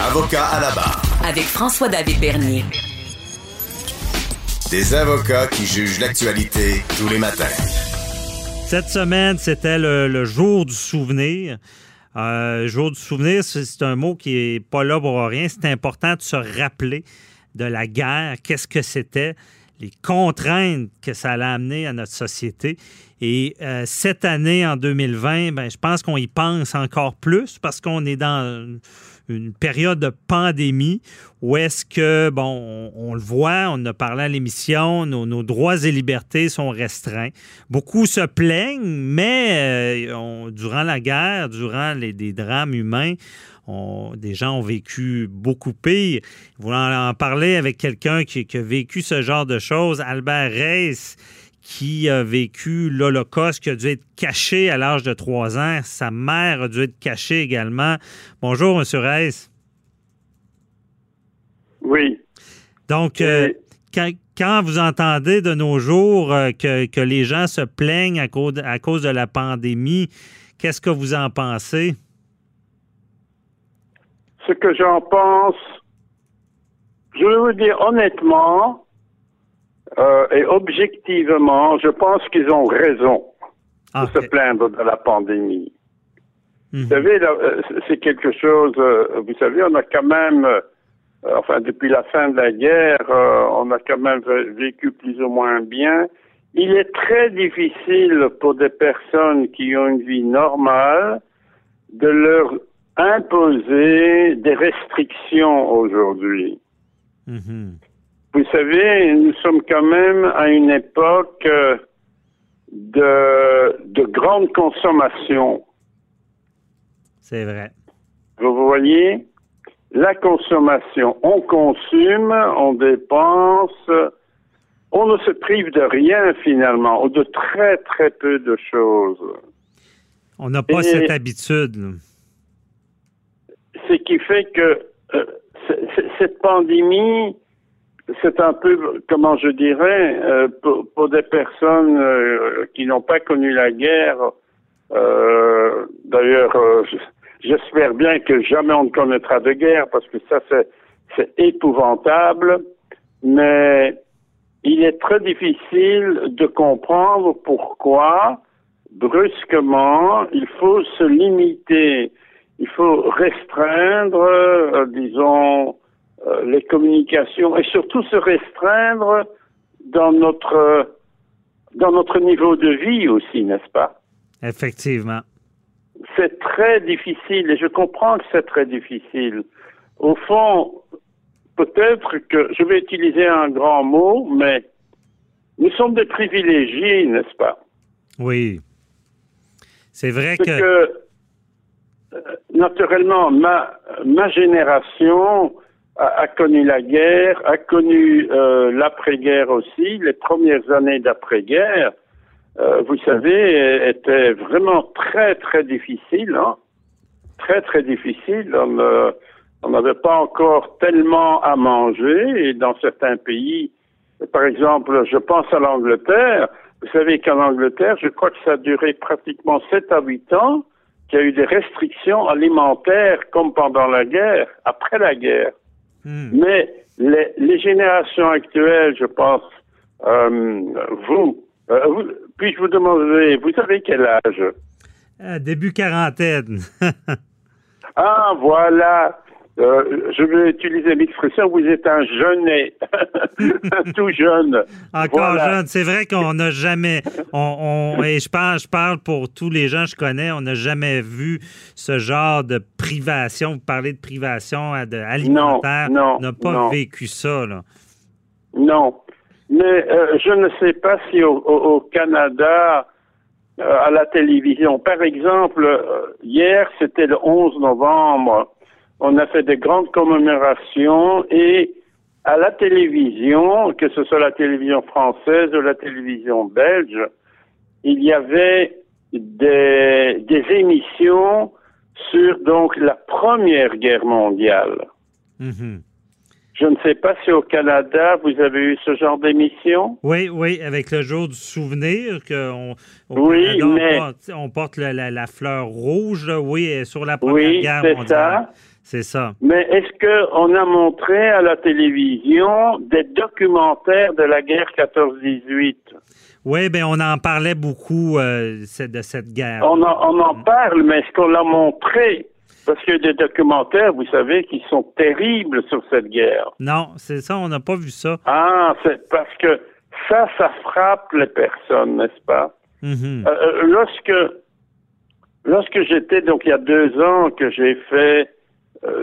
Avocat à la barre. Avec François-David Bernier. Des avocats qui jugent l'actualité tous les matins. Cette semaine, c'était le, jour du souvenir. Euh, jour du souvenir, c'est un mot qui est pas là pour rien. C'est important de se rappeler de la guerre, qu'est-ce que c'était, les contraintes que ça allait amener à notre société. Et euh, cette année, en 2020, ben, je pense qu'on y pense encore plus parce qu'on est dans une période de pandémie où est-ce que, bon, on, le voit, on a parlé à l'émission, nos, droits et libertés sont restreints. Beaucoup se plaignent, mais euh, durant la guerre, durant les, drames humains, des gens ont vécu beaucoup pire. Vous en, parler avec quelqu'un qui, qui, a vécu ce genre de choses, Albert Reis, qui a vécu l'Holocauste, qui a dû être caché à l'âge de trois ans. Sa mère a dû être cachée également. Bonjour, M. Reis. Oui. Donc, euh, quand, vous entendez de nos jours euh, que, les gens se plaignent à cause, à cause de la pandémie, qu'est-ce que vous en pensez? Ce que j'en pense, je vais vous dire honnêtement, euh, et objectivement, je pense qu'ils ont raison de se plaindre de la pandémie. Vous mhm. savez, euh, c'est quelque chose, euh, vous savez, on a quand même, enfin, depuis la fin de la guerre, on a quand même vécu plus ou moins bien. Il est très difficile pour des personnes qui ont une vie normale de leur imposer des restrictions aujourd'hui. Mhm. Vous savez, nous sommes quand même à une époque euh, de, de grande consommation. C'est vrai. Vous voyez, la consommation, on consomme, on dépense, on ne se prive de rien finalement, ou de très très peu de choses. On n'a pas cette habitude. Ce qui fait que euh, cette pandémie c'est un peu, comment je dirais, euh, pour, des personnes euh, qui n'ont pas connu la guerre. D'ailleurs, j'espère bien que jamais on ne connaîtra de guerre parce que ça, c'est épouvantable. Mais il est très difficile de comprendre pourquoi, brusquement, il faut se limiter. Il faut restreindre, disons, euh, les communications et surtout se restreindre dans notre dans notre niveau de vie aussi, n'est-ce pas? Effectivement. C'est très difficile et je comprends que c'est très difficile. Au fond, peut-être que je vais utiliser un grand mot, mais nous sommes des privilégiés, n'est-ce pas? Oui. C'est vrai que... que euh, naturellement, ma, ma génération a, connu la guerre, a connu euh, l'après-guerre aussi, les premières années d'après-guerre, euh, vous savez, étaient vraiment très, très difficiles. Hein? Très, très difficiles. On n'avait pas encore tellement à manger et dans certains pays, par exemple, je pense à l'Angleterre. Vous savez qu'en Angleterre, je crois que ça a duré pratiquement 7 à 8 ans qu'il y a eu des restrictions alimentaires comme pendant la guerre, après la guerre. Hmm. Mais les, générations actuelles, je pense, euh, vous, euh, vous puis-je vous demander, vous avez quel âge? Euh, Début quarantaine. ah, voilà. Euh, je vais utiliser l'expression, vous êtes un jeunet, un tout jeune. Encore jeune. C'est vrai qu'on n'a jamais, on, et je parle, je parle pour tous les gens que je connais, on n'a jamais vu ce genre de privation. Vous parlez de privation alimentaire. Non, on n'a pas vécu ça, là. Non. Mais euh, je ne sais pas si au, Canada, euh, à la télévision, par exemple, hier, c'était le 11 novembre, on a fait de grandes commémorations et à la télévision, que ce soit la télévision française ou la télévision belge, il y avait des, émissions sur donc la Première Guerre mondiale. Mm-hmm. Je ne sais pas si au Canada, vous avez eu ce genre d'émission. Oui, oui, avec le jour du souvenir, qu'on oui, mais... on porte, la, fleur rouge, oui, sur la Première Guerre mondiale. Ça. C'est ça. Mais est-ce qu'on a montré à la télévision des documentaires de la guerre 14-18? Oui, bien, on en parlait beaucoup euh, de cette guerre. On en, on en parle, mais est-ce qu'on l'a montré? Parce qu'il y a des documentaires, vous savez, qui sont terribles sur cette guerre. Non, c'est ça, on n'a pas vu ça. Ah, c'est parce que ça, ça frappe les personnes, n'est-ce pas? Mhm. Euh, euh, lorsque lorsque j'étais, donc il y a deux ans, que j'ai fait,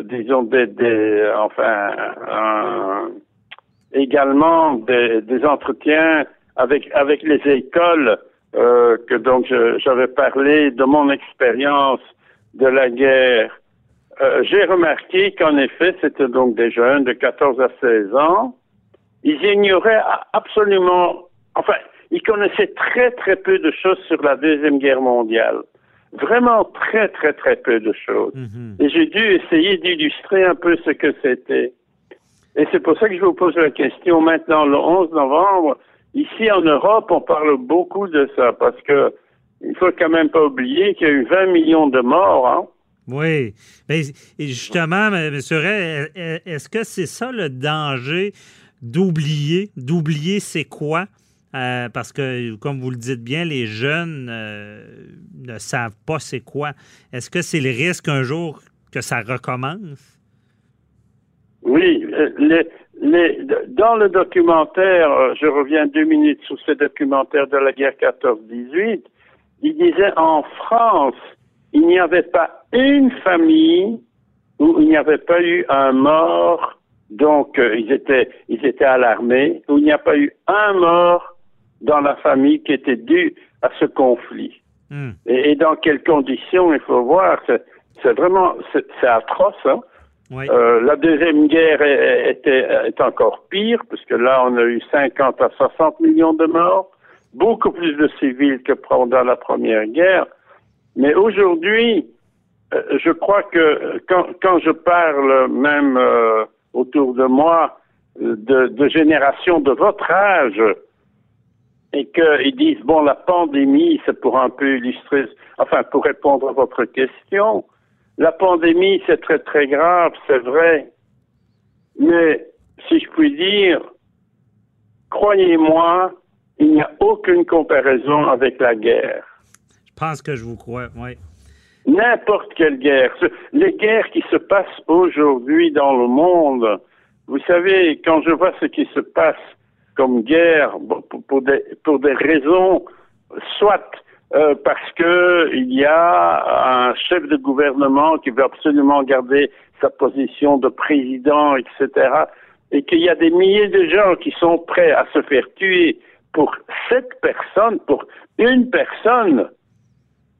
disons, des, des enfin, également des, des entretiens avec avec les écoles, euh, que donc j'avais parlé de mon expérience de la guerre. Euh, j'ai remarqué qu'en effet, c'était donc des jeunes de 14 à 16 ans. Ils ignoraient absolument, enfin, ils connaissaient très très peu de choses sur la Deuxième Guerre mondiale. Vraiment très très très peu de choses. Mhm. Et j'ai dû essayer d'illustrer un peu ce que c'était. Et c'est pour ça que je vous pose la question maintenant, le 11 novembre. Ici en Europe, on parle beaucoup de ça parce que il faut quand même pas oublier qu'il y a eu 20 millions de morts. Hein? Oui. Mais justement, M. Ray, est- est-ce que c'est ça le danger d'oublier? D'oublier c'est quoi? Euh, parce que, comme vous le dites bien, les jeunes euh, ne savent pas c'est quoi. Est-ce que c'est le risque un jour que ça recommence? Oui, euh, dans le documentaire, je reviens deux minutes sur ce documentaire de la guerre 14-18, il disait en France, il n'y avait pas une famille où il n'y avait pas eu un mort, donc ils étaient ils étaient alarmés, où il n'y a pas eu un mort dans la famille qui était dû à ce conflit. Hmm. Et, et dans quelles conditions, il faut voir, c'est vraiment, c'est c'est atroce, hein. Oui. Euh, la deuxième guerre est, était, est encore pire, puisque là, on a eu 50 à 60 millions de morts, beaucoup plus de civils que pendant la première guerre. Mais aujourd'hui, euh, je crois que quand, quand je parle même euh, autour de moi euh, de, de générations de votre âge, et qu'ils disent, bon, la pandémie, c'est pour un peu illustrer, enfin, pour répondre à votre question, la pandémie, c'est très, très grave, c'est vrai. Mais, si je puis dire, croyez-moi, il n'y a aucune comparaison avec la guerre. Je pense que je vous crois, oui. N'importe quelle guerre. Les guerres qui se passent aujourd'hui dans le monde, vous savez, quand je vois ce qui se passe comme guerre, pour, des, pour des raisons, soit euh, parce que il y a un chef de gouvernement qui veut absolument garder sa position de président, etc., et qu'il y a des milliers de gens qui sont prêts à se faire tuer pour cette personne, pour une personne,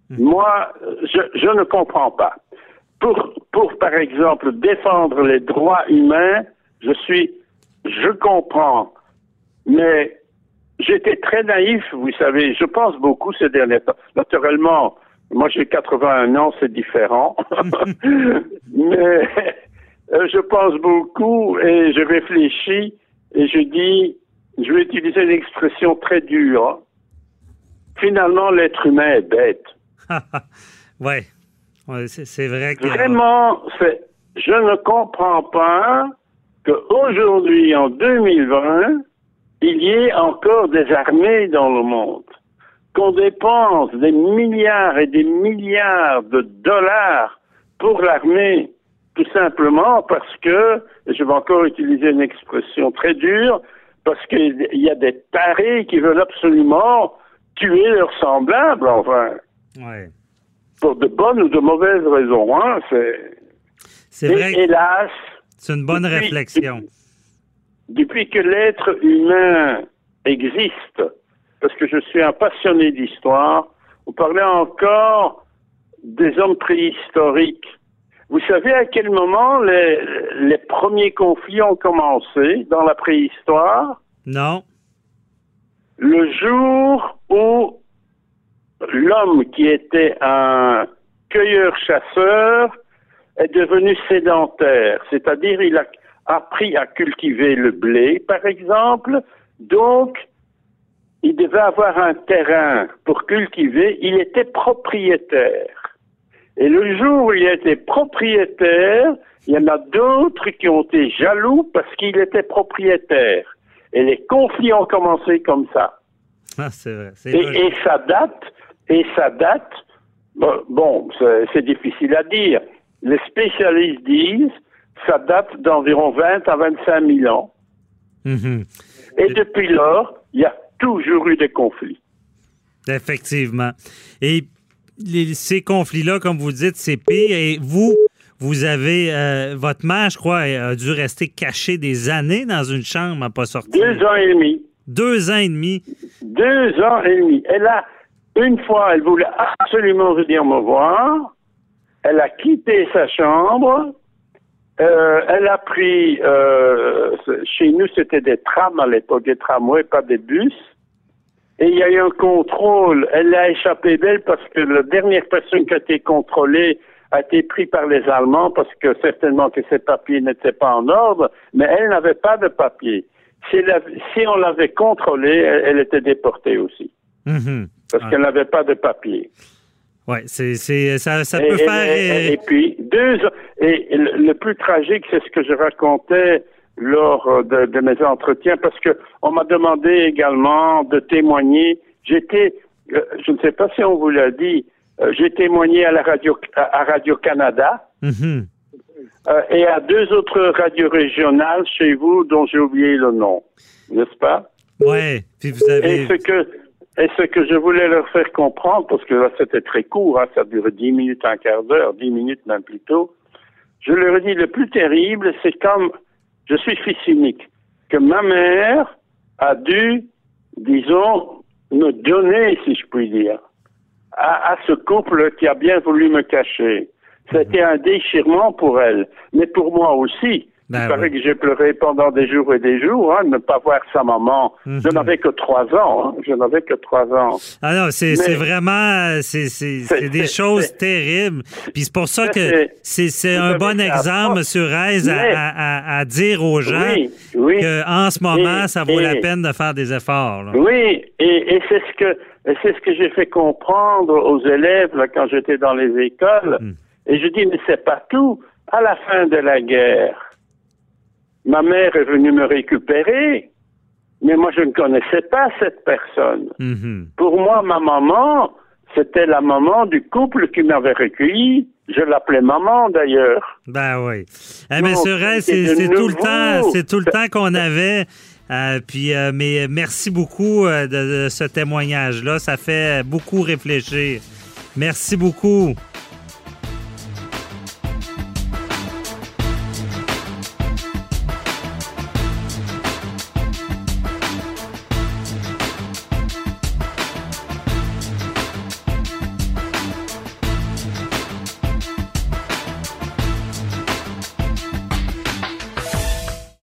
moi, je, je ne comprends pas. Pour, pour, par exemple, défendre les droits humains, je suis, je comprends, mais j'étais très naïf, vous savez, je pense beaucoup ces derniers temps. Naturellement, moi j'ai 81 ans, c'est différent, mais euh, je pense beaucoup et je réfléchis et je dis, je vais utiliser une expression très dure. Finalement, l'être humain est bête. ouais. Ouais, c'est vrai que. Vraiment, je ne comprends pas qu'aujourd'hui, en 2020, il y ait encore des armées dans le monde, qu'on dépense des milliards et des milliards de dollars pour l'armée, tout simplement parce que, et je vais encore utiliser une expression très dure, parce qu'il y a des tarés qui veulent absolument tuer leurs semblables, enfin, Ouais. pour de bonnes ou de mauvaises raisons. Hein, c'est... Vrai hélas, c'est une bonne depuis- réflexion. depuis que l'être humain existe, parce que je suis un passionné d'histoire, vous parlez encore des hommes préhistoriques. Vous savez à quel moment les, les premiers conflits ont commencé dans la préhistoire? Non? Le jour où l'homme qui était un cueilleur-chasseur est devenu sédentaire, c'est-à-dire il a appris à cultiver le blé, par exemple, donc il devait avoir un terrain pour cultiver, il était propriétaire. Et le jour où il été propriétaire, il y en a d'autres qui ont été jaloux parce qu'il était propriétaire. Et les conflits ont commencé comme ça. Ah, c'est vrai. Et, ça date, et ça date, bon, c'est difficile à dire. Les spécialistes disent, ça date d'environ 20 à 25 000 ans. Mhm. Et depuis lors, il y a toujours eu des conflits. Effectivement. Et les- ces conflits-là, comme vous dites, c'est pire. Et vous, vous avez. euh, votre mère, je crois, a dû rester cachée des années dans une chambre à pas sortir. Deux ans et demi. Deux ans et demi. Deux ans et demi. Et là, une fois, elle voulait absolument venir me voir. Elle a quitté sa chambre. Euh, elle a pris, euh, chez nous, c'était des trams à l'époque, des tramways, pas des bus. Et il y a eu un contrôle. Elle a échappé d'elle parce que la dernière personne qui a été contrôlée a été prise par les Allemands parce que certainement que ses papiers n'étaient pas en ordre, mais elle n'avait pas de papiers. Si, on l'avait contrôlée, elle, elle était déportée aussi Mhm. parce Ah. qu'elle n'avait pas de papiers. Ouais, c'est, c'est, ça, ça Et, peut et- faire. et- et puis deux et le, plus tragique, c'est ce que je racontais lors euh, de, de mes entretiens, parce que on m'a demandé également de témoigner. J'étais, euh, je ne sais pas si on vous l'a dit, euh, j'ai témoigné à la radio à, Radio Canada mhm. euh, et à deux autres radios régionales chez vous dont j'ai oublié le nom, n'est-ce pas? Ouais. Puis vous Et avez. ce que et ce que je voulais leur faire comprendre, parce que là c'était très court, hein, ça durait dix minutes, un quart d'heure, dix minutes même plus tôt, je leur ai dit le plus terrible, c'est comme je suis fils unique, que ma mère a dû, disons, me donner, si je puis dire, à, à ce couple qui a bien voulu me cacher. C'était un déchirement pour elle, mais pour moi aussi. Ben Il paraît oui. que j'ai pleuré pendant des jours et des jours, hein, ne pas voir sa maman. Mhm. Je n'avais que trois ans, hein, je n'avais que trois ans. Ah non, c'est, vraiment. C'est, des choses terribles. Puis c'est pour ça que c'est- un bon exemple, M. Reyes, à, à- à- dire aux gens Oui, oui. qu'en ce moment, Et- ça vaut et- la peine de faire des efforts. là. Oui, et, et c'est ce que c'est ce que j'ai fait comprendre aux élèves là, quand j'étais dans les écoles. Hmm. Et je dis mais c'est pas tout. À la fin de la guerre, ma mère est venue me récupérer, mais moi je ne connaissais pas cette personne. Mhm. Pour moi, ma maman, c'était la maman du couple qui m'avait recueilli. Je l'appelais maman d'ailleurs. Ben oui. Eh, c'est tout le temps, c'est tout le temps qu'on avait. Euh, puis, euh, mais merci beaucoup euh, de, de ce témoignage-là. Ça fait beaucoup réfléchir. Merci beaucoup.